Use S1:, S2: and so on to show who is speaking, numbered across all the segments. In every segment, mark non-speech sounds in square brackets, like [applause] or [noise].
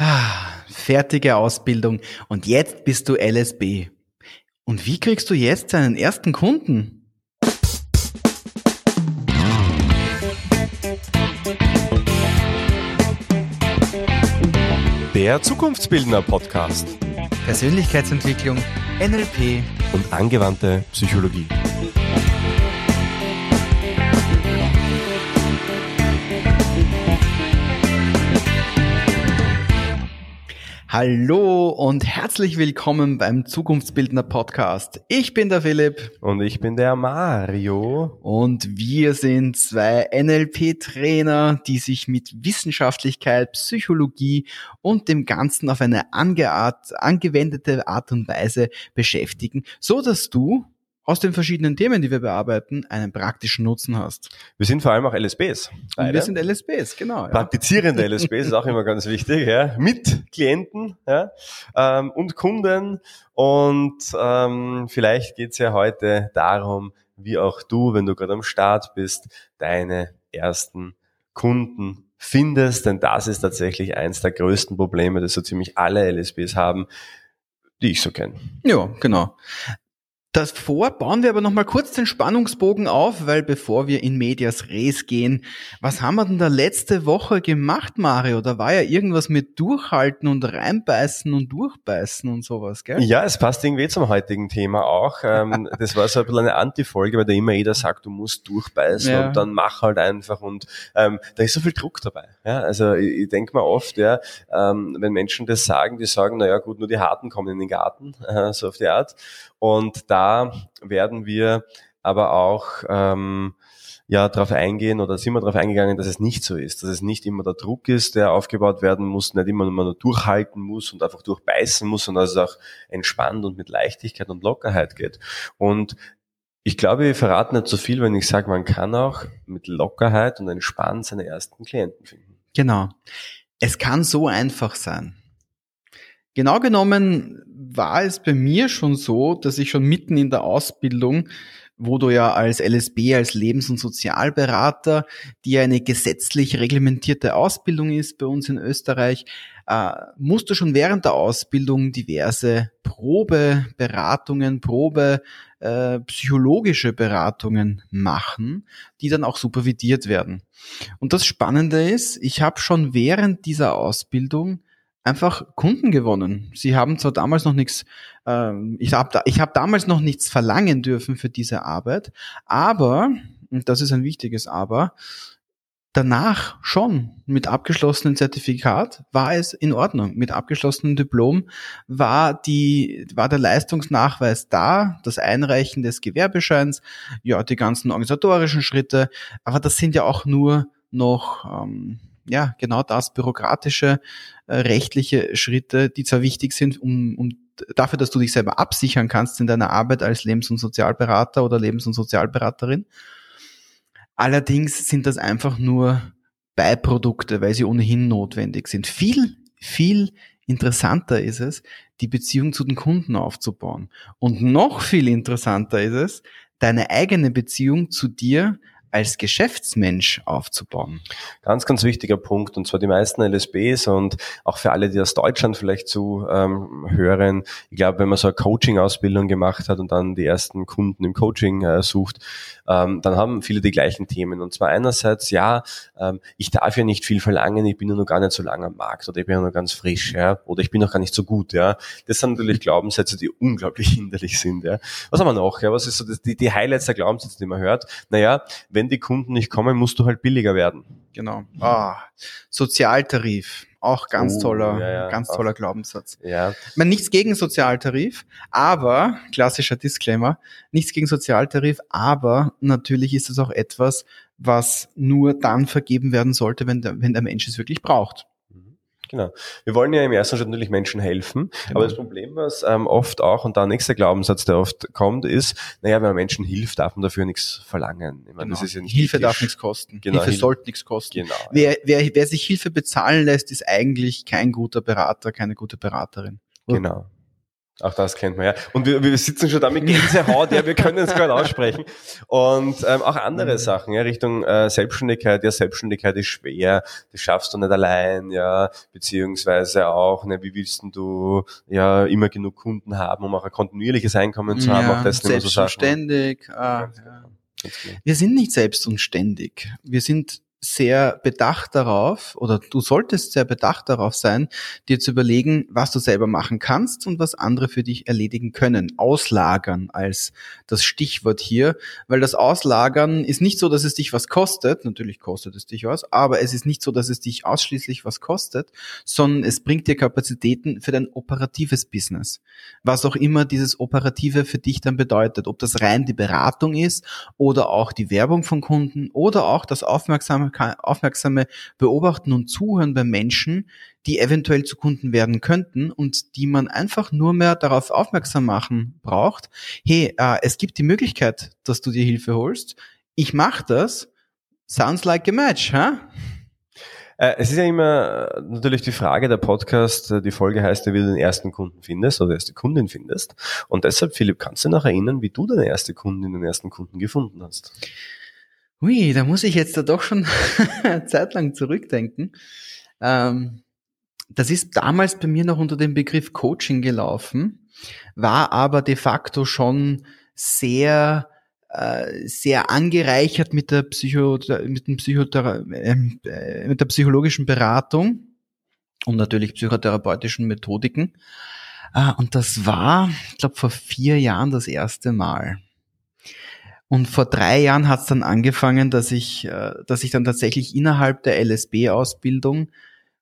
S1: Ah, fertige Ausbildung und jetzt bist du LSB. Und wie kriegst du jetzt deinen ersten Kunden?
S2: Der Zukunftsbildner Podcast
S1: Persönlichkeitsentwicklung, NLP
S2: und angewandte Psychologie.
S1: Hallo und herzlich willkommen beim Zukunftsbildner Podcast. Ich bin der Philipp.
S2: Und ich bin der Mario.
S1: Und wir sind zwei NLP-Trainer, die sich mit Wissenschaftlichkeit, Psychologie und dem Ganzen auf eine angewendete Art und Weise beschäftigen, so dass du aus den verschiedenen Themen, die wir bearbeiten, einen praktischen Nutzen hast.
S2: Wir sind vor allem auch LSBs.
S1: Beide. Wir sind LSBs, genau. Ja.
S2: Praktizierende [laughs] LSBs ist auch immer ganz wichtig, ja. mit Klienten ja, ähm, und Kunden. Und ähm, vielleicht geht's ja heute darum, wie auch du, wenn du gerade am Start bist, deine ersten Kunden findest, denn das ist tatsächlich eins der größten Probleme, das so ziemlich alle LSBs haben, die ich so kenne.
S1: Ja, genau. Davor bauen wir aber noch mal kurz den Spannungsbogen auf, weil bevor wir in Medias Res gehen, was haben wir denn da letzte Woche gemacht, Mario? Da war ja irgendwas mit Durchhalten und reinbeißen und durchbeißen und sowas, gell?
S2: Ja, es passt irgendwie zum heutigen Thema auch. Ähm, [laughs] das war so ein bisschen eine Antifolge, weil da immer jeder sagt, du musst durchbeißen ja. und dann mach halt einfach und ähm, da ist so viel Druck dabei. Ja? Also ich, ich denke mal oft, ja, ähm, wenn Menschen das sagen, die sagen, naja gut, nur die Harten kommen in den Garten, äh, [laughs] so auf die Art. Und da werden wir aber auch ähm, ja darauf eingehen oder sind wir darauf eingegangen, dass es nicht so ist, dass es nicht immer der Druck ist, der aufgebaut werden muss, nicht immer man nur durchhalten muss und einfach durchbeißen muss, sondern dass es auch entspannt und mit Leichtigkeit und Lockerheit geht. Und ich glaube, wir verraten nicht so viel, wenn ich sage, man kann auch mit Lockerheit und entspannt seine ersten Klienten finden.
S1: Genau. Es kann so einfach sein. Genau genommen war es bei mir schon so, dass ich schon mitten in der Ausbildung, wo du ja als LSB, als Lebens- und Sozialberater, die ja eine gesetzlich reglementierte Ausbildung ist bei uns in Österreich, äh, musst du schon während der Ausbildung diverse Probeberatungen, Probe äh, psychologische Beratungen machen, die dann auch supervidiert werden. Und das Spannende ist, ich habe schon während dieser Ausbildung einfach Kunden gewonnen. Sie haben zwar damals noch nichts, äh, ich habe da, ich hab damals noch nichts verlangen dürfen für diese Arbeit, aber, und das ist ein wichtiges Aber, danach schon mit abgeschlossenem Zertifikat war es in Ordnung. Mit abgeschlossenem Diplom war die, war der Leistungsnachweis da, das Einreichen des Gewerbescheins, ja, die ganzen organisatorischen Schritte, aber das sind ja auch nur noch, ähm, ja, genau das, bürokratische, rechtliche Schritte, die zwar wichtig sind, um, um dafür, dass du dich selber absichern kannst in deiner Arbeit als Lebens- und Sozialberater oder Lebens- und Sozialberaterin. Allerdings sind das einfach nur Beiprodukte, weil sie ohnehin notwendig sind. Viel, viel interessanter ist es, die Beziehung zu den Kunden aufzubauen. Und noch viel interessanter ist es, deine eigene Beziehung zu dir als Geschäftsmensch aufzubauen.
S2: Ganz, ganz wichtiger Punkt. Und zwar die meisten LSBs und auch für alle, die aus Deutschland vielleicht zu ähm, hören. Ich glaube, wenn man so eine Coaching-Ausbildung gemacht hat und dann die ersten Kunden im Coaching äh, sucht, ähm, dann haben viele die gleichen Themen. Und zwar einerseits, ja, ähm, ich darf ja nicht viel verlangen, ich bin ja noch gar nicht so lange am Markt oder ich bin ja noch ganz frisch, ja, oder ich bin noch gar nicht so gut, ja. Das sind natürlich Glaubenssätze, die unglaublich [laughs] hinderlich sind, ja. Was haben wir noch, ja? Was ist so das, die, die Highlights der Glaubenssätze, die man hört? Naja, wenn die Kunden nicht kommen, musst du halt billiger werden.
S1: Genau. Ah, Sozialtarif. Auch ganz oh, toller, ja, ja, ganz toller Glaubenssatz.
S2: Ja.
S1: Ich meine, nichts gegen Sozialtarif, aber, klassischer Disclaimer, nichts gegen Sozialtarif, aber natürlich ist es auch etwas, was nur dann vergeben werden sollte, wenn der, wenn der Mensch es wirklich braucht.
S2: Genau. Wir wollen ja im ersten Schritt natürlich Menschen helfen, genau. aber das Problem, was ähm, oft auch, und der nächste Glaubenssatz, der oft kommt, ist, naja, wenn man Menschen hilft, darf man dafür nichts verlangen.
S1: Ich meine, genau. das ist ja nicht Hilfe darf nichts kosten. Genau. Hilfe sollte nichts kosten. Genau. Wer, wer, wer sich Hilfe bezahlen lässt, ist eigentlich kein guter Berater, keine gute Beraterin.
S2: Genau. Auch das kennt man ja. Und wir, wir sitzen schon da mit Gänsehaut, ja, wir können es gerade aussprechen. Und ähm, auch andere mhm. Sachen, ja, Richtung äh, Selbstständigkeit. Ja, Selbstständigkeit ist schwer, das schaffst du nicht allein, ja, beziehungsweise auch, ne, wie willst du ja immer genug Kunden haben, um auch ein kontinuierliches Einkommen zu haben.
S1: Ja, auch das selbstständig. So ah, ja. Wir sind nicht selbst und ständig. Wir sind sehr bedacht darauf oder du solltest sehr bedacht darauf sein, dir zu überlegen, was du selber machen kannst und was andere für dich erledigen können. Auslagern als das Stichwort hier, weil das Auslagern ist nicht so, dass es dich was kostet, natürlich kostet es dich was, aber es ist nicht so, dass es dich ausschließlich was kostet, sondern es bringt dir Kapazitäten für dein operatives Business. Was auch immer dieses Operative für dich dann bedeutet, ob das rein die Beratung ist oder auch die Werbung von Kunden oder auch das aufmerksame aufmerksame Beobachten und Zuhören bei Menschen, die eventuell zu Kunden werden könnten und die man einfach nur mehr darauf aufmerksam machen braucht. Hey, äh, es gibt die Möglichkeit, dass du dir Hilfe holst. Ich mache das. Sounds like a match, huh?
S2: Es ist ja immer äh, natürlich die Frage der Podcast, äh, die Folge heißt ja, wie du den ersten Kunden findest oder erste Kundin findest. Und deshalb, Philipp, kannst du noch erinnern, wie du deine erste Kundin, den ersten Kunden gefunden hast?
S1: Ui, da muss ich jetzt da doch schon [laughs] Zeit lang zurückdenken. Ähm, das ist damals bei mir noch unter dem Begriff Coaching gelaufen, war aber de facto schon sehr äh, sehr angereichert mit der Psycho mit, dem Psychothera ähm, äh, mit der psychologischen Beratung und natürlich psychotherapeutischen Methodiken. Äh, und das war, ich glaube, vor vier Jahren das erste Mal. Und vor drei Jahren hat es dann angefangen, dass ich, äh, dass ich dann tatsächlich innerhalb der LSB-Ausbildung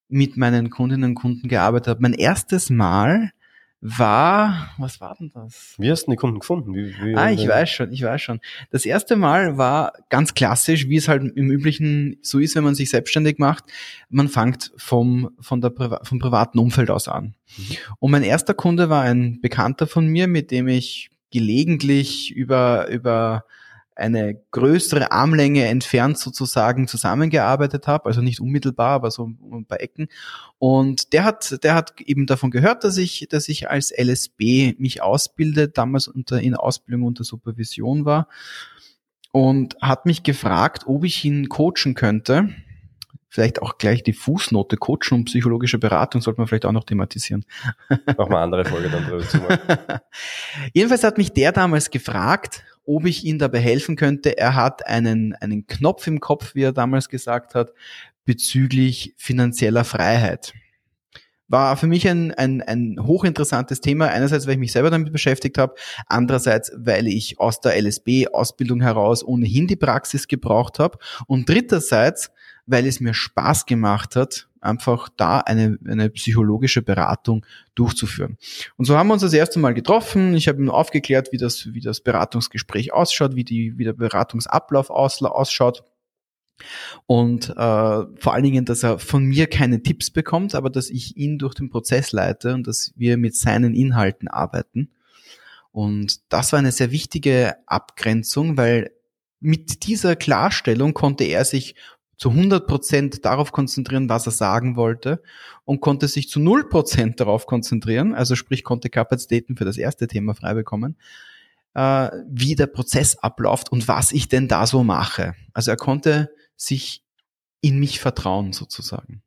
S1: mit meinen Kundinnen und Kunden gearbeitet habe. Mein erstes Mal war, was war denn das?
S2: Wie hast du die Kunden gefunden? Wie,
S1: wie ah, ich weiß schon, ich weiß schon. Das erste Mal war ganz klassisch, wie es halt im Üblichen so ist, wenn man sich selbstständig macht. Man fängt vom, von der, vom privaten Umfeld aus an. Mhm. Und mein erster Kunde war ein Bekannter von mir, mit dem ich gelegentlich über, über eine größere Armlänge entfernt sozusagen zusammengearbeitet habe, also nicht unmittelbar, aber so ein paar Ecken. Und der hat, der hat eben davon gehört, dass ich, dass ich als LSB mich ausbilde, damals unter, in Ausbildung unter Supervision war und hat mich gefragt, ob ich ihn coachen könnte vielleicht auch gleich die Fußnote Coachen und psychologische Beratung sollte man vielleicht auch noch thematisieren.
S2: Machen wir andere Folge dann drüber zu. [laughs]
S1: Jedenfalls hat mich der damals gefragt, ob ich ihm dabei helfen könnte. Er hat einen, einen Knopf im Kopf, wie er damals gesagt hat, bezüglich finanzieller Freiheit. War für mich ein, ein, ein hochinteressantes Thema. Einerseits, weil ich mich selber damit beschäftigt habe. Andererseits, weil ich aus der LSB-Ausbildung heraus ohnehin die Praxis gebraucht habe. Und dritterseits, weil es mir Spaß gemacht hat, einfach da eine, eine psychologische Beratung durchzuführen. Und so haben wir uns das erste Mal getroffen. Ich habe ihm aufgeklärt, wie das, wie das Beratungsgespräch ausschaut, wie, die, wie der Beratungsablauf ausschaut. Und äh, vor allen Dingen, dass er von mir keine Tipps bekommt, aber dass ich ihn durch den Prozess leite und dass wir mit seinen Inhalten arbeiten. Und das war eine sehr wichtige Abgrenzung, weil mit dieser Klarstellung konnte er sich zu 100 Prozent darauf konzentrieren, was er sagen wollte und konnte sich zu 0 Prozent darauf konzentrieren, also sprich konnte Kapazitäten für das erste Thema frei bekommen, äh, wie der Prozess abläuft und was ich denn da so mache. Also er konnte sich in mich vertrauen sozusagen.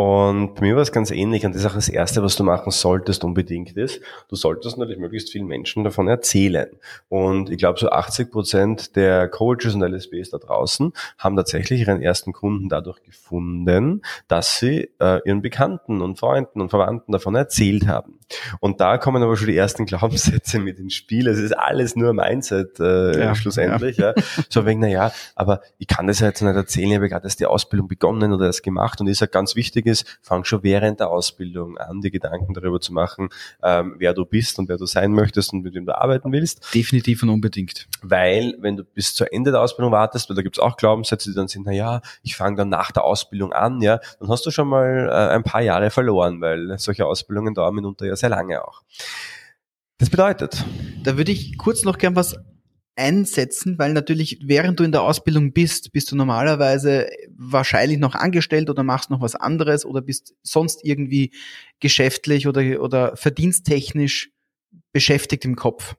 S2: Und bei mir war es ganz ähnlich und das ist auch das Erste, was du machen solltest unbedingt ist, du solltest natürlich möglichst vielen Menschen davon erzählen. Und ich glaube, so 80 Prozent der Coaches und LSBs da draußen haben tatsächlich ihren ersten Kunden dadurch gefunden, dass sie äh, ihren Bekannten und Freunden und Verwandten davon erzählt haben. Und da kommen aber schon die ersten Glaubenssätze mit ins Spiel. Es ist alles nur Mindset äh, ja, schlussendlich. Ja. ja. So wegen, naja, aber ich kann das ja jetzt nicht erzählen, ich habe gerade erst die Ausbildung begonnen oder erst gemacht und ich sage ganz wichtig, ist, fang schon während der Ausbildung an, dir Gedanken darüber zu machen, ähm, wer du bist und wer du sein möchtest und mit wem du arbeiten willst.
S1: Definitiv und unbedingt.
S2: Weil, wenn du bis zu Ende der Ausbildung wartest, weil da gibt's auch Glaubenssätze, die dann sind, na ja, ich fange dann nach der Ausbildung an, ja, dann hast du schon mal äh, ein paar Jahre verloren, weil solche Ausbildungen dauern mitunter ja sehr lange auch. Das bedeutet.
S1: Da würde ich kurz noch gern was einsetzen, weil natürlich während du in der Ausbildung bist, bist du normalerweise wahrscheinlich noch angestellt oder machst noch was anderes oder bist sonst irgendwie geschäftlich oder, oder verdiensttechnisch beschäftigt im Kopf.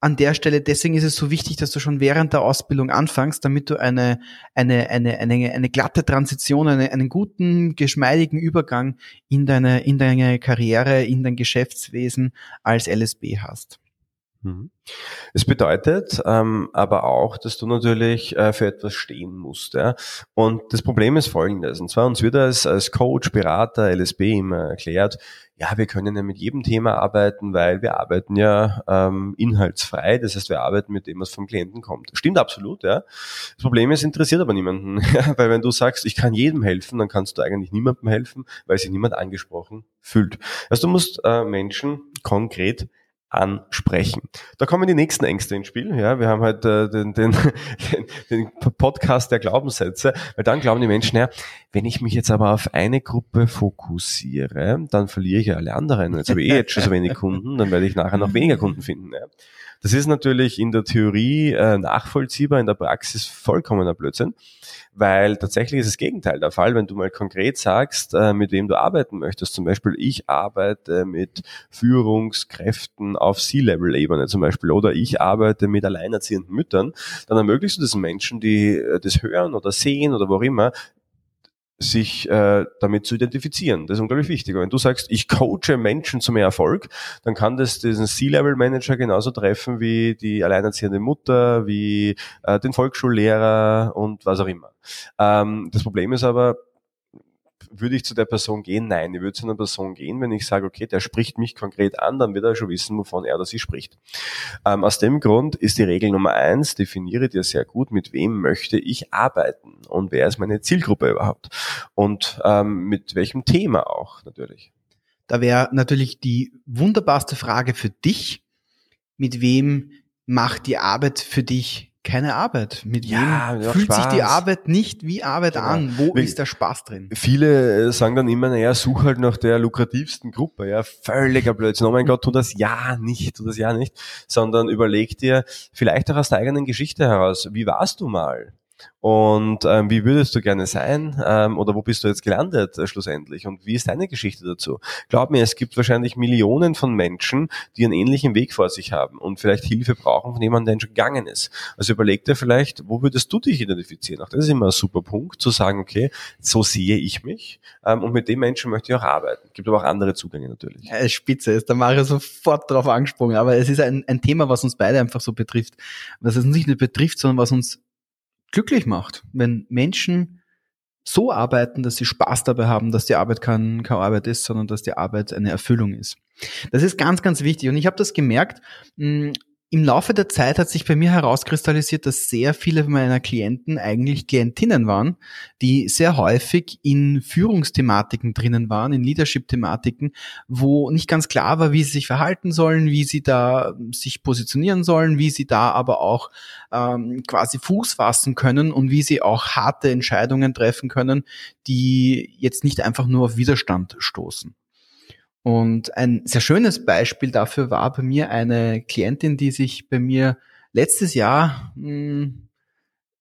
S1: An der Stelle, deswegen ist es so wichtig, dass du schon während der Ausbildung anfängst, damit du eine, eine, eine, eine, eine glatte Transition, eine, einen guten, geschmeidigen Übergang in deine, in deine Karriere, in dein Geschäftswesen als LSB hast.
S2: Mhm. Es bedeutet ähm, aber auch, dass du natürlich äh, für etwas stehen musst. Ja? Und das Problem ist folgendes. Und zwar uns wird als, als Coach, Berater, LSB immer erklärt, ja, wir können ja mit jedem Thema arbeiten, weil wir arbeiten ja ähm, inhaltsfrei. Das heißt, wir arbeiten mit dem, was vom Klienten kommt. Stimmt absolut, ja. Das Problem ist, interessiert aber niemanden. [laughs] weil wenn du sagst, ich kann jedem helfen, dann kannst du eigentlich niemandem helfen, weil sich niemand angesprochen fühlt. Also du musst äh, Menschen konkret ansprechen. Da kommen die nächsten Ängste ins Spiel. Ja, wir haben halt äh, den, [laughs] den, den, Podcast der Glaubenssätze, weil dann glauben die Menschen, ja, wenn ich mich jetzt aber auf eine Gruppe fokussiere, dann verliere ich ja alle anderen. Jetzt habe ich eh jetzt schon so wenig Kunden, dann werde ich nachher noch weniger Kunden finden. Ja. Das ist natürlich in der Theorie äh, nachvollziehbar, in der Praxis vollkommener Blödsinn, weil tatsächlich ist das Gegenteil der Fall, wenn du mal konkret sagst, äh, mit wem du arbeiten möchtest. Zum Beispiel, ich arbeite mit Führungskräften auf C-Level-Ebene zum Beispiel oder ich arbeite mit alleinerziehenden Müttern, dann ermöglichst du diesen Menschen, die äh, das hören oder sehen oder wo immer, sich äh, damit zu identifizieren. Das ist unglaublich wichtig. Wenn du sagst, ich coache Menschen zu mehr Erfolg, dann kann das diesen C-Level-Manager genauso treffen wie die alleinerziehende Mutter, wie äh, den Volksschullehrer und was auch immer. Ähm, das Problem ist aber, würde ich zu der Person gehen? Nein, ich würde zu einer Person gehen, wenn ich sage, okay, der spricht mich konkret an, dann wird er schon wissen, wovon er oder sie spricht. Ähm, aus dem Grund ist die Regel Nummer eins, definiere dir sehr gut, mit wem möchte ich arbeiten und wer ist meine Zielgruppe überhaupt und ähm, mit welchem Thema auch natürlich.
S1: Da wäre natürlich die wunderbarste Frage für dich, mit wem macht die Arbeit für dich keine Arbeit. Mit ja, wem fühlt Spaß. sich die Arbeit nicht wie Arbeit genau. an? Wo wie, ist der Spaß drin?
S2: Viele äh, sagen dann immer, naja, such halt nach der lukrativsten Gruppe. Ja, völliger Blödsinn. Oh mein Gott, tu das ja nicht, tu das ja nicht. Sondern überleg dir vielleicht auch aus der eigenen Geschichte heraus, wie warst du mal? Und ähm, wie würdest du gerne sein? Ähm, oder wo bist du jetzt gelandet äh, schlussendlich? Und wie ist deine Geschichte dazu? Glaub mir, es gibt wahrscheinlich Millionen von Menschen, die einen ähnlichen Weg vor sich haben und vielleicht Hilfe brauchen von jemandem, der schon gegangen ist. Also überleg dir vielleicht, wo würdest du dich identifizieren? Auch das ist immer ein super Punkt, zu sagen, okay, so sehe ich mich ähm, und mit dem Menschen möchte ich auch arbeiten. Gibt aber auch andere Zugänge natürlich.
S1: Ja, spitze, ist der Mario sofort drauf angesprungen. Aber es ist ein, ein Thema, was uns beide einfach so betrifft. Was es nicht nur betrifft, sondern was uns glücklich macht, wenn Menschen so arbeiten, dass sie Spaß dabei haben, dass die Arbeit kein, keine Arbeit ist, sondern dass die Arbeit eine Erfüllung ist. Das ist ganz, ganz wichtig. Und ich habe das gemerkt, hm, im Laufe der Zeit hat sich bei mir herauskristallisiert, dass sehr viele meiner Klienten eigentlich Klientinnen waren, die sehr häufig in Führungsthematiken drinnen waren, in Leadership-Thematiken, wo nicht ganz klar war, wie sie sich verhalten sollen, wie sie da sich positionieren sollen, wie sie da aber auch ähm, quasi Fuß fassen können und wie sie auch harte Entscheidungen treffen können, die jetzt nicht einfach nur auf Widerstand stoßen. Und ein sehr schönes Beispiel dafür war bei mir eine Klientin, die sich bei mir letztes Jahr mh, hm,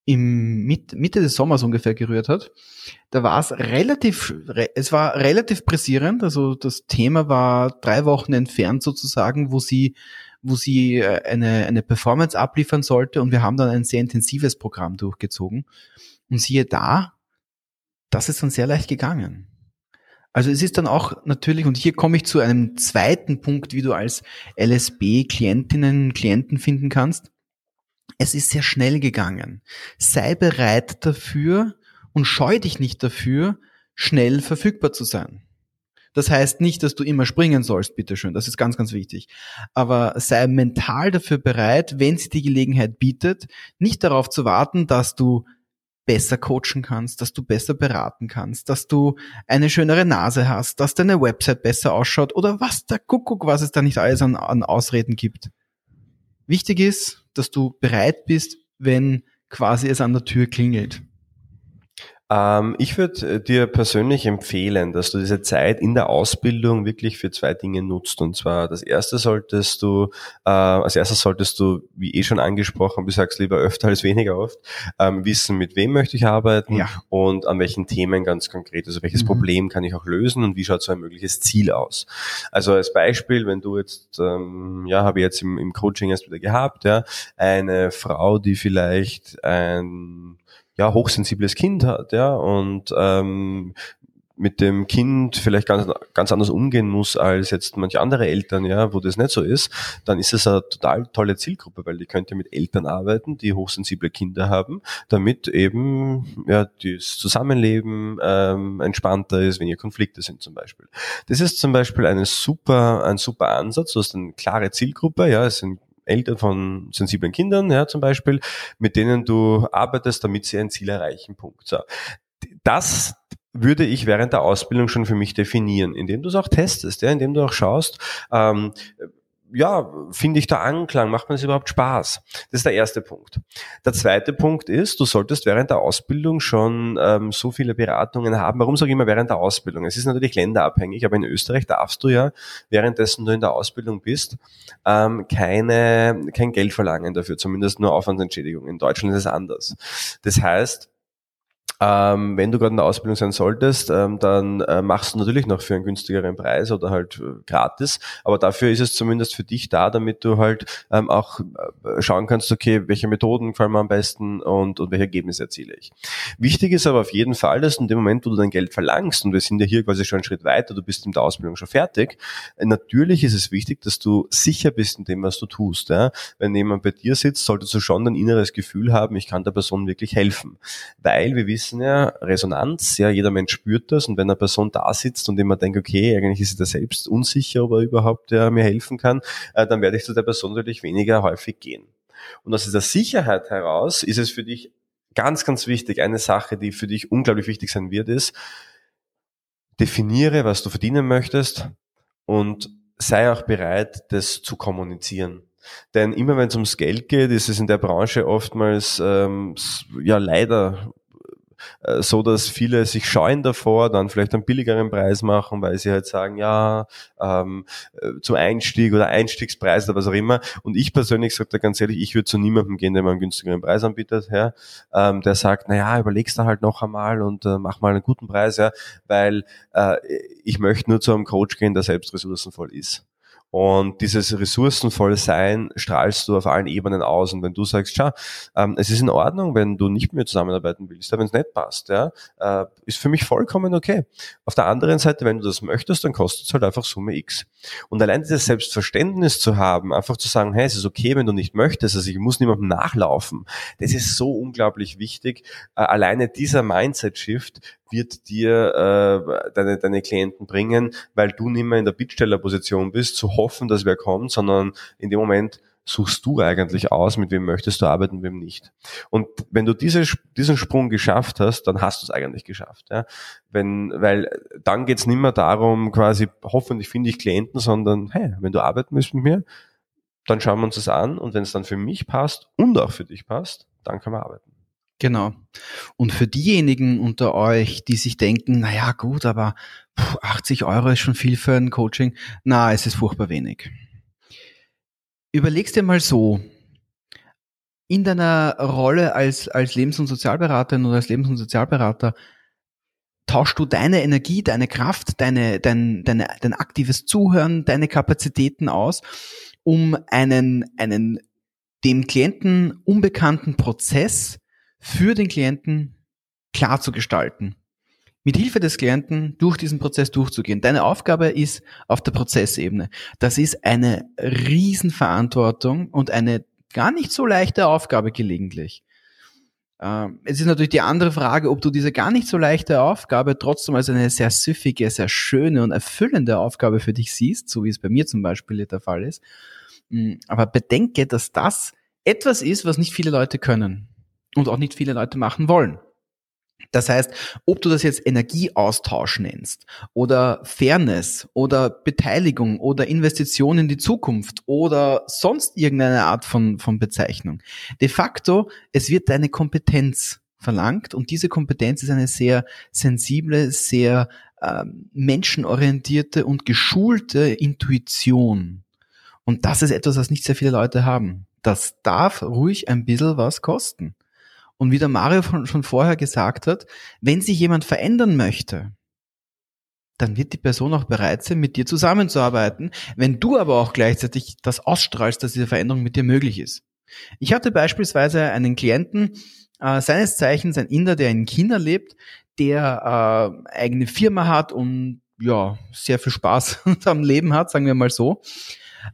S1: im Mitte des Sommers ungefähr gerührt hat. Da war es relativ, es war relativ pressierend. Also das Thema war drei Wochen entfernt sozusagen, wo sie, wo sie äh, eine, eine Performance abliefern sollte. Und wir haben dann ein sehr intensives Programm durchgezogen. Und siehe da, das ist dann sehr leicht gegangen. Also es ist dann auch natürlich, und hier komme ich zu einem zweiten Punkt, wie du als LSB Klientinnen, Klienten finden kannst. Es ist sehr schnell gegangen. Sei bereit dafür und scheu dich nicht dafür, schnell verfügbar zu sein. Das heißt nicht, dass du immer springen sollst, bitteschön. Das ist ganz, ganz wichtig. Aber sei mental dafür bereit, wenn sie die Gelegenheit bietet, nicht darauf zu warten, dass du besser coachen kannst, dass du besser beraten kannst, dass du eine schönere Nase hast, dass deine Website besser ausschaut oder was der Kuckuck, was es da nicht alles an, an Ausreden gibt. Wichtig ist, dass du bereit bist, wenn quasi es an der Tür klingelt.
S2: Ähm, ich würde äh, dir persönlich empfehlen, dass du diese Zeit in der Ausbildung wirklich für zwei Dinge nutzt. Und zwar das erste solltest du, äh, als erstes solltest du, wie eh schon angesprochen, du sagst lieber öfter als weniger oft, ähm, wissen, mit wem möchte ich arbeiten ja. und an welchen Themen ganz konkret. Also welches mhm. Problem kann ich auch lösen und wie schaut so ein mögliches Ziel aus. Also als Beispiel, wenn du jetzt, ähm, ja, habe ich jetzt im, im Coaching erst wieder gehabt, ja, eine Frau, die vielleicht ein ja, hochsensibles Kind hat, ja, und ähm, mit dem Kind vielleicht ganz, ganz anders umgehen muss als jetzt manche andere Eltern, ja, wo das nicht so ist, dann ist es eine total tolle Zielgruppe, weil die könnte mit Eltern arbeiten, die hochsensible Kinder haben, damit eben ja das Zusammenleben ähm, entspannter ist, weniger Konflikte sind zum Beispiel. Das ist zum Beispiel eine super, ein super Ansatz, du hast eine klare Zielgruppe, ja, es sind Eltern von sensiblen Kindern, ja, zum Beispiel, mit denen du arbeitest, damit sie ein Ziel erreichen. Punkt. So. Das würde ich während der Ausbildung schon für mich definieren, indem du es auch testest, ja, indem du auch schaust, ähm, ja, finde ich da Anklang, macht mir das überhaupt Spaß? Das ist der erste Punkt. Der zweite Punkt ist, du solltest während der Ausbildung schon ähm, so viele Beratungen haben. Warum sage ich immer während der Ausbildung? Es ist natürlich länderabhängig, aber in Österreich darfst du ja, währenddessen du in der Ausbildung bist, ähm, keine, kein Geld verlangen dafür, zumindest nur Aufwandsentschädigung. In Deutschland ist es anders. Das heißt, ähm, wenn du gerade in der Ausbildung sein solltest, ähm, dann äh, machst du natürlich noch für einen günstigeren Preis oder halt äh, gratis. Aber dafür ist es zumindest für dich da, damit du halt ähm, auch äh, schauen kannst, okay, welche Methoden gefallen mir am besten und, und welche Ergebnisse erziele ich. Wichtig ist aber auf jeden Fall, dass in dem Moment, wo du dein Geld verlangst, und wir sind ja hier quasi schon einen Schritt weiter, du bist in der Ausbildung schon fertig, äh, natürlich ist es wichtig, dass du sicher bist in dem, was du tust. Ja? Wenn jemand bei dir sitzt, solltest du schon ein inneres Gefühl haben, ich kann der Person wirklich helfen. Weil wir wissen, ja, Resonanz, ja, jeder Mensch spürt das und wenn eine Person da sitzt und immer denkt, okay, eigentlich ist sie da selbst unsicher, ob er überhaupt ja, mir helfen kann, äh, dann werde ich zu der Person natürlich weniger häufig gehen. Und aus dieser Sicherheit heraus ist es für dich ganz, ganz wichtig, eine Sache, die für dich unglaublich wichtig sein wird, ist, definiere, was du verdienen möchtest und sei auch bereit, das zu kommunizieren. Denn immer wenn es ums Geld geht, ist es in der Branche oftmals ähm, ja leider äh, so dass viele sich scheuen davor, dann vielleicht einen billigeren Preis machen, weil sie halt sagen, ja, ähm, äh, zum Einstieg oder Einstiegspreis oder was auch immer. Und ich persönlich sage da ganz ehrlich, ich würde zu niemandem gehen, der mir einen günstigeren Preis anbietet, ja, ähm, der sagt, na ja, überlegst du halt noch einmal und äh, mach mal einen guten Preis, ja, weil äh, ich möchte nur zu einem Coach gehen, der selbst ressourcenvoll ist. Und dieses ressourcenvolle Sein strahlst du auf allen Ebenen aus. Und wenn du sagst, schau, ähm, es ist in Ordnung, wenn du nicht mit mir zusammenarbeiten willst, wenn es nicht passt, ja, äh, ist für mich vollkommen okay. Auf der anderen Seite, wenn du das möchtest, dann kostet es halt einfach Summe X. Und allein dieses Selbstverständnis zu haben, einfach zu sagen, hey, es ist okay, wenn du nicht möchtest, also ich muss niemandem nachlaufen, das ist so unglaublich wichtig. Äh, alleine dieser Mindset-Shift wird dir äh, deine, deine Klienten bringen, weil du nicht mehr in der Bittstellerposition bist, zu hoffen, dass wer kommt, sondern in dem Moment suchst du eigentlich aus, mit wem möchtest du arbeiten, wem nicht. Und wenn du diese, diesen Sprung geschafft hast, dann hast du es eigentlich geschafft. Ja? Wenn, weil dann geht's nicht mehr darum, quasi, hoffentlich finde ich Klienten, sondern hey, wenn du arbeiten willst mit mir, dann schauen wir uns das an und wenn es dann für mich passt und auch für dich passt, dann können wir arbeiten.
S1: Genau. Und für diejenigen unter euch, die sich denken, na ja, gut, aber 80 Euro ist schon viel für ein Coaching. Na, es ist furchtbar wenig. Überlegst dir mal so, in deiner Rolle als, als Lebens- und Sozialberaterin oder als Lebens- und Sozialberater, tauschst du deine Energie, deine Kraft, deine, dein, deine, dein aktives Zuhören, deine Kapazitäten aus, um einen, einen dem Klienten unbekannten Prozess für den Klienten klar zu gestalten. Mit Hilfe des Klienten durch diesen Prozess durchzugehen. Deine Aufgabe ist auf der Prozessebene. Das ist eine Riesenverantwortung und eine gar nicht so leichte Aufgabe gelegentlich. Ähm, es ist natürlich die andere Frage, ob du diese gar nicht so leichte Aufgabe trotzdem als eine sehr süffige, sehr schöne und erfüllende Aufgabe für dich siehst, so wie es bei mir zum Beispiel der Fall ist. Mm, aber bedenke, dass das etwas ist, was nicht viele Leute können und auch nicht viele Leute machen wollen. Das heißt, ob du das jetzt Energieaustausch nennst oder Fairness oder Beteiligung oder Investition in die Zukunft oder sonst irgendeine Art von, von Bezeichnung. De facto, es wird deine Kompetenz verlangt und diese Kompetenz ist eine sehr sensible, sehr äh, menschenorientierte und geschulte Intuition. Und das ist etwas, was nicht sehr viele Leute haben. Das darf ruhig ein bisschen was kosten. Und wie der Mario schon vorher gesagt hat, wenn sich jemand verändern möchte, dann wird die Person auch bereit sein, mit dir zusammenzuarbeiten, wenn du aber auch gleichzeitig das ausstrahlst, dass diese Veränderung mit dir möglich ist. Ich hatte beispielsweise einen Klienten, äh, seines Zeichens ein Inder, der in China lebt, der äh, eigene Firma hat und ja, sehr viel Spaß [laughs] am Leben hat, sagen wir mal so.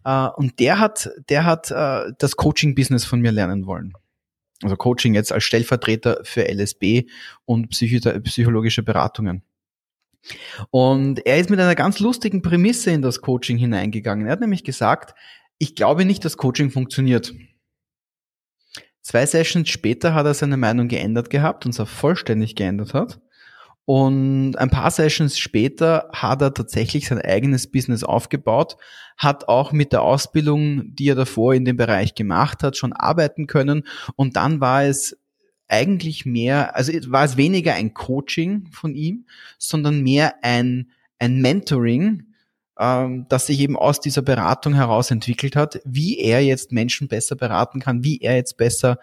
S1: Äh, und der hat, der hat äh, das Coaching-Business von mir lernen wollen. Also Coaching jetzt als Stellvertreter für LSB und psychologische Beratungen. Und er ist mit einer ganz lustigen Prämisse in das Coaching hineingegangen. Er hat nämlich gesagt, ich glaube nicht, dass Coaching funktioniert. Zwei Sessions später hat er seine Meinung geändert gehabt und zwar vollständig geändert hat. Und ein paar Sessions später hat er tatsächlich sein eigenes Business aufgebaut, hat auch mit der Ausbildung, die er davor in dem Bereich gemacht hat, schon arbeiten können. Und dann war es eigentlich mehr, also war es weniger ein Coaching von ihm, sondern mehr ein, ein Mentoring, ähm, das sich eben aus dieser Beratung heraus entwickelt hat, wie er jetzt Menschen besser beraten kann, wie er jetzt besser,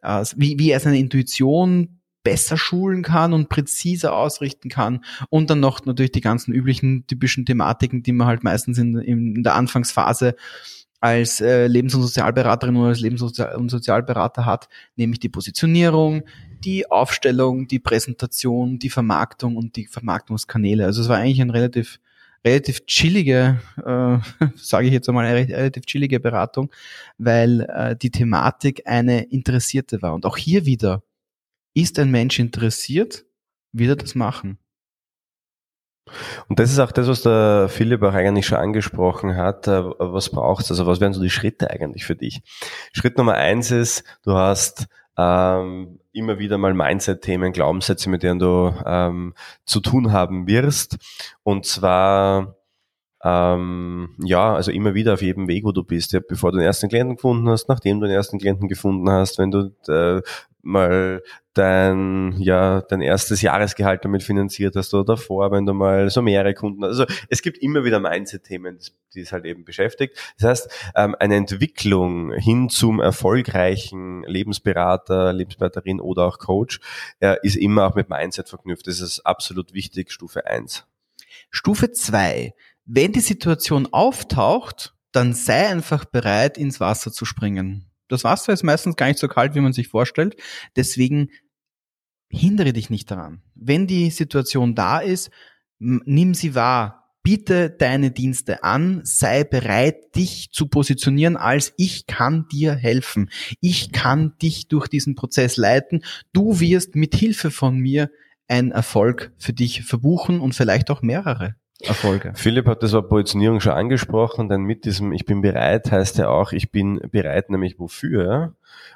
S1: äh, wie, wie er seine Intuition besser schulen kann und präziser ausrichten kann und dann noch natürlich die ganzen üblichen typischen Thematiken, die man halt meistens in, in der Anfangsphase als äh, Lebens- und Sozialberaterin oder als Lebens- und Sozialberater hat, nämlich die Positionierung, die Aufstellung, die Präsentation, die Vermarktung und die Vermarktungskanäle. Also es war eigentlich ein relativ relativ chillige, äh, [laughs] sage ich jetzt einmal, eine relativ chillige Beratung, weil äh, die Thematik eine interessierte war. Und auch hier wieder, ist ein Mensch interessiert, wird er das machen.
S2: Und das ist auch das, was der Philipp auch eigentlich schon angesprochen hat. Äh, was brauchst du? Also was wären so die Schritte eigentlich für dich? Schritt Nummer eins ist, du hast ähm, immer wieder mal Mindset-Themen, Glaubenssätze, mit denen du ähm, zu tun haben wirst. Und zwar ähm, ja, also immer wieder auf jedem Weg, wo du bist, ja, bevor du den ersten Klienten gefunden hast, nachdem du den ersten Klienten gefunden hast, wenn du äh, mal dein, ja, dein erstes Jahresgehalt damit finanziert hast oder davor, wenn du mal so mehrere Kunden hast. Also es gibt immer wieder Mindset-Themen, die es halt eben beschäftigt. Das heißt, ähm, eine Entwicklung hin zum erfolgreichen Lebensberater, Lebensberaterin oder auch Coach äh, ist immer auch mit Mindset verknüpft. Das ist absolut wichtig, Stufe eins.
S1: Stufe zwei: Wenn die Situation auftaucht, dann sei einfach bereit, ins Wasser zu springen. Das Wasser ist meistens gar nicht so kalt, wie man sich vorstellt. Deswegen hindere dich nicht daran. Wenn die Situation da ist, nimm sie wahr. Biete deine Dienste an, sei bereit, dich zu positionieren als ich kann dir helfen. Ich kann dich durch diesen Prozess leiten. Du wirst mit Hilfe von mir einen Erfolg für dich verbuchen und vielleicht auch mehrere. Erfolge.
S2: Philipp hat das Wort Positionierung schon angesprochen, denn mit diesem Ich bin bereit heißt ja auch, ich bin bereit, nämlich wofür?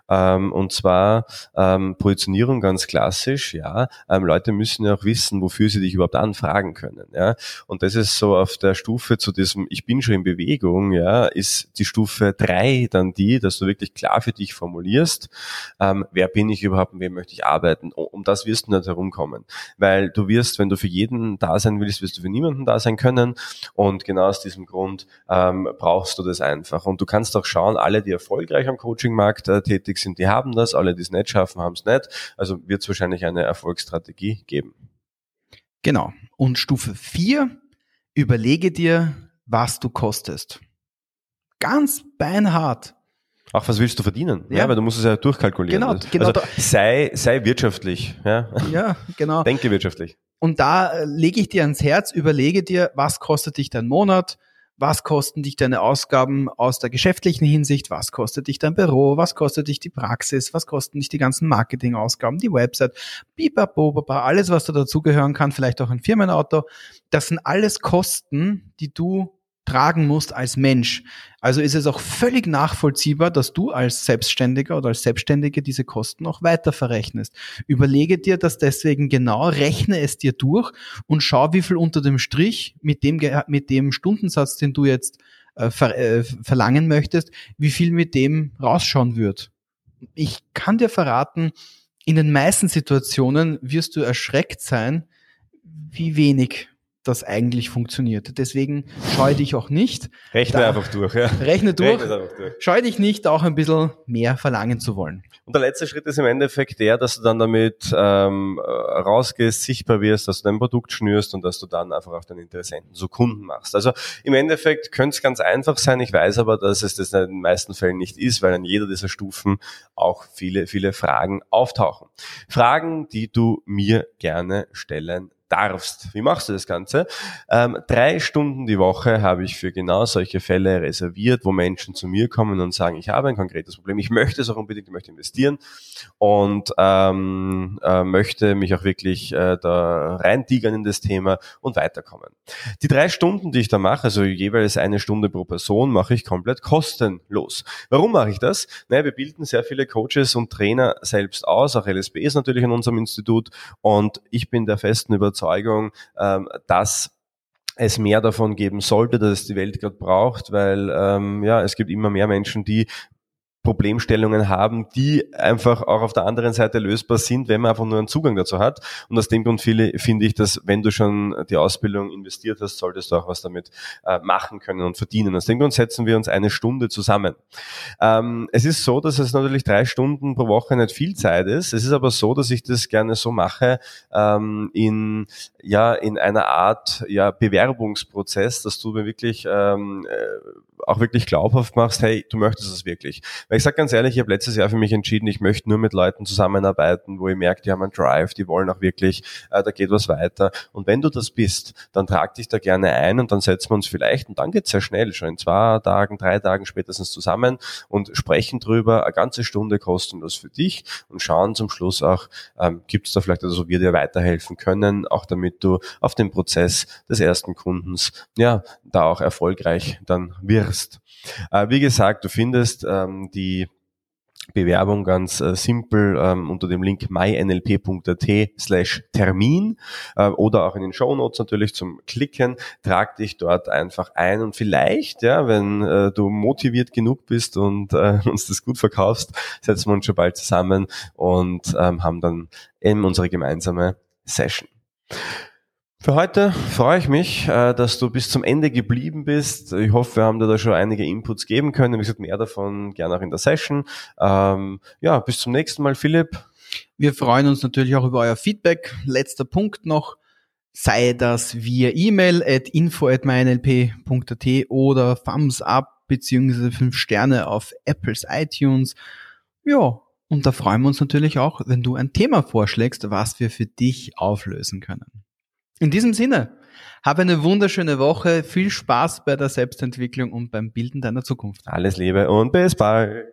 S2: Ähm, und zwar ähm, Positionierung ganz klassisch, ja. Ähm, Leute müssen ja auch wissen, wofür sie dich überhaupt anfragen können, ja. Und das ist so auf der Stufe zu diesem Ich bin schon in Bewegung, ja, ist die Stufe drei dann die, dass du wirklich klar für dich formulierst, ähm, wer bin ich überhaupt und wem möchte ich arbeiten. Um das wirst du nicht herumkommen. Weil du wirst, wenn du für jeden da sein willst, wirst du für niemanden da sein können. Und genau aus diesem Grund ähm, brauchst du das einfach. Und du kannst auch schauen, alle, die erfolgreich am Coachingmarkt äh, tätig sind, die haben das, alle, die es nicht schaffen, haben es nicht. Also wird es wahrscheinlich eine Erfolgsstrategie geben.
S1: Genau. Und Stufe 4, überlege dir, was du kostest. Ganz beinhart.
S2: Auch was willst du verdienen? Ja, ja weil du musst es ja durchkalkulieren.
S1: Genau, genau.
S2: Also sei, sei wirtschaftlich. Ja,
S1: ja genau.
S2: Denke wirtschaftlich.
S1: Und da äh, lege ich dir ans Herz, überlege dir, was kostet dich dein Monat, was kosten dich deine Ausgaben aus der geschäftlichen Hinsicht, was kostet dich dein Büro, was kostet dich die Praxis, was kosten dich die ganzen Marketingausgaben, die Website, bibabobaba, alles, was da dazugehören kann, vielleicht auch ein Firmenauto. Das sind alles Kosten, die du tragen musst als Mensch. Also ist es auch völlig nachvollziehbar, dass du als Selbstständiger oder als Selbstständige diese Kosten auch weiter verrechnest. Überlege dir das deswegen genau, rechne es dir durch und schau, wie viel unter dem Strich mit dem, mit dem Stundensatz, den du jetzt äh, ver, äh, verlangen möchtest, wie viel mit dem rausschauen wird. Ich kann dir verraten, in den meisten Situationen wirst du erschreckt sein, wie wenig das eigentlich funktioniert. Deswegen scheue dich auch nicht.
S2: Rechne da, einfach durch, ja.
S1: Rechne durch. Rechne durch. Scheue dich nicht, auch ein bisschen mehr verlangen zu wollen.
S2: Und der letzte Schritt ist im Endeffekt der, dass du dann damit ähm, rausgehst, sichtbar wirst, dass du dein Produkt schnürst und dass du dann einfach auch deinen Interessenten so Kunden machst. Also im Endeffekt könnte es ganz einfach sein. Ich weiß aber, dass es das in den meisten Fällen nicht ist, weil an jeder dieser Stufen auch viele, viele Fragen auftauchen. Fragen, die du mir gerne stellen darfst. Wie machst du das Ganze? Ähm, drei Stunden die Woche habe ich für genau solche Fälle reserviert, wo Menschen zu mir kommen und sagen, ich habe ein konkretes Problem, ich möchte es auch unbedingt, ich möchte investieren und ähm, äh, möchte mich auch wirklich äh, da reintigern in das Thema und weiterkommen. Die drei Stunden, die ich da mache, also jeweils eine Stunde pro Person, mache ich komplett kostenlos. Warum mache ich das? Naja, wir bilden sehr viele Coaches und Trainer selbst aus, auch LSBs natürlich in unserem Institut und ich bin der festen Überzeugung, Überzeugung, ähm, dass es mehr davon geben sollte, dass es die Welt gerade braucht, weil ähm, ja es gibt immer mehr Menschen, die Problemstellungen haben, die einfach auch auf der anderen Seite lösbar sind, wenn man einfach nur einen Zugang dazu hat. Und aus dem Grund finde ich, dass wenn du schon die Ausbildung investiert hast, solltest du auch was damit äh, machen können und verdienen. Aus dem Grund setzen wir uns eine Stunde zusammen. Ähm, es ist so, dass es natürlich drei Stunden pro Woche nicht viel Zeit ist. Es ist aber so, dass ich das gerne so mache ähm, in ja in einer Art ja Bewerbungsprozess, dass du mir wirklich ähm, äh, auch wirklich glaubhaft machst, hey, du möchtest es wirklich. Weil ich sage ganz ehrlich, ich habe letztes Jahr für mich entschieden, ich möchte nur mit Leuten zusammenarbeiten, wo ich merke, die haben einen Drive, die wollen auch wirklich, äh, da geht was weiter. Und wenn du das bist, dann trag dich da gerne ein und dann setzen wir uns vielleicht, und dann geht's sehr schnell, schon in zwei Tagen, drei Tagen spätestens zusammen und sprechen drüber, eine ganze Stunde kostenlos für dich und schauen zum Schluss auch, ähm, gibt es da vielleicht, also wir dir weiterhelfen können, auch damit du auf dem Prozess des ersten Kundens, ja, da auch erfolgreich dann wirst wirst. Äh, wie gesagt, du findest ähm, die Bewerbung ganz äh, simpel ähm, unter dem Link mynlp.at slash Termin äh, oder auch in den Show Notes natürlich zum Klicken. Trag dich dort einfach ein und vielleicht, ja, wenn äh, du motiviert genug bist und äh, [laughs] uns das gut verkaufst, setzen wir uns schon bald zusammen und ähm, haben dann eben unsere gemeinsame Session. Für heute freue ich mich, äh, dass du bis zum Ende geblieben bist. Ich hoffe, wir haben dir da schon einige Inputs geben können. Wie gesagt, mehr davon gerne auch in der Session. Ähm, ja, bis zum nächsten Mal, Philipp.
S1: Wir freuen uns natürlich auch über euer Feedback. Letzter Punkt noch. Sei das via E-Mail at info at mynlp.at oder Thumbs up beziehungsweise fünf Sterne auf Apples iTunes. Ja, und da freuen wir uns natürlich auch, wenn du ein Thema vorschlägst, was wir für dich auflösen können. In diesem Sinne, habe eine wunderschöne Woche, viel Spaß bei der Selbstentwicklung und beim Bilden deiner Zukunft.
S2: Alles Liebe und bis bald.